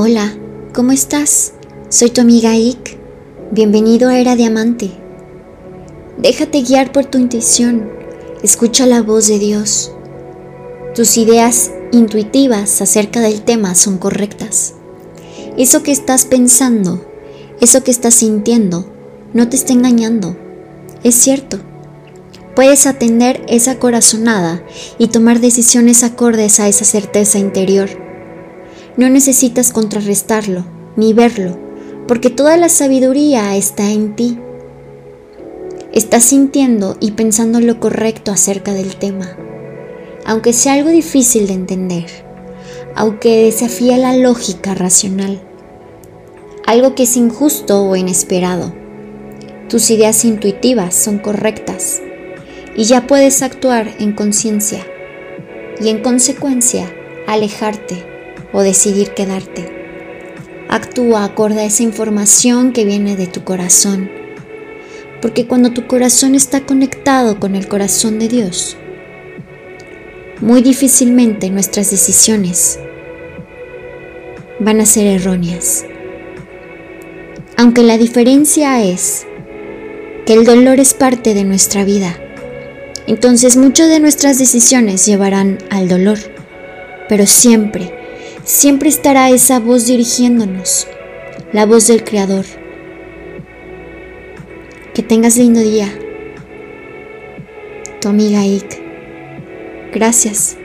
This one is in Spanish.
Hola, ¿cómo estás? Soy tu amiga Ik. Bienvenido a Era Diamante. Déjate guiar por tu intuición. Escucha la voz de Dios. Tus ideas intuitivas acerca del tema son correctas. Eso que estás pensando, eso que estás sintiendo, no te está engañando. Es cierto. Puedes atender esa corazonada y tomar decisiones acordes a esa certeza interior. No necesitas contrarrestarlo ni verlo, porque toda la sabiduría está en ti. Estás sintiendo y pensando lo correcto acerca del tema, aunque sea algo difícil de entender, aunque desafía la lógica racional, algo que es injusto o inesperado. Tus ideas intuitivas son correctas y ya puedes actuar en conciencia y en consecuencia alejarte o decidir quedarte. Actúa acorde a esa información que viene de tu corazón, porque cuando tu corazón está conectado con el corazón de Dios, muy difícilmente nuestras decisiones van a ser erróneas. Aunque la diferencia es que el dolor es parte de nuestra vida, entonces muchas de nuestras decisiones llevarán al dolor, pero siempre siempre estará esa voz dirigiéndonos, la voz del Creador. Que tengas lindo día. Tu amiga Ik. Gracias.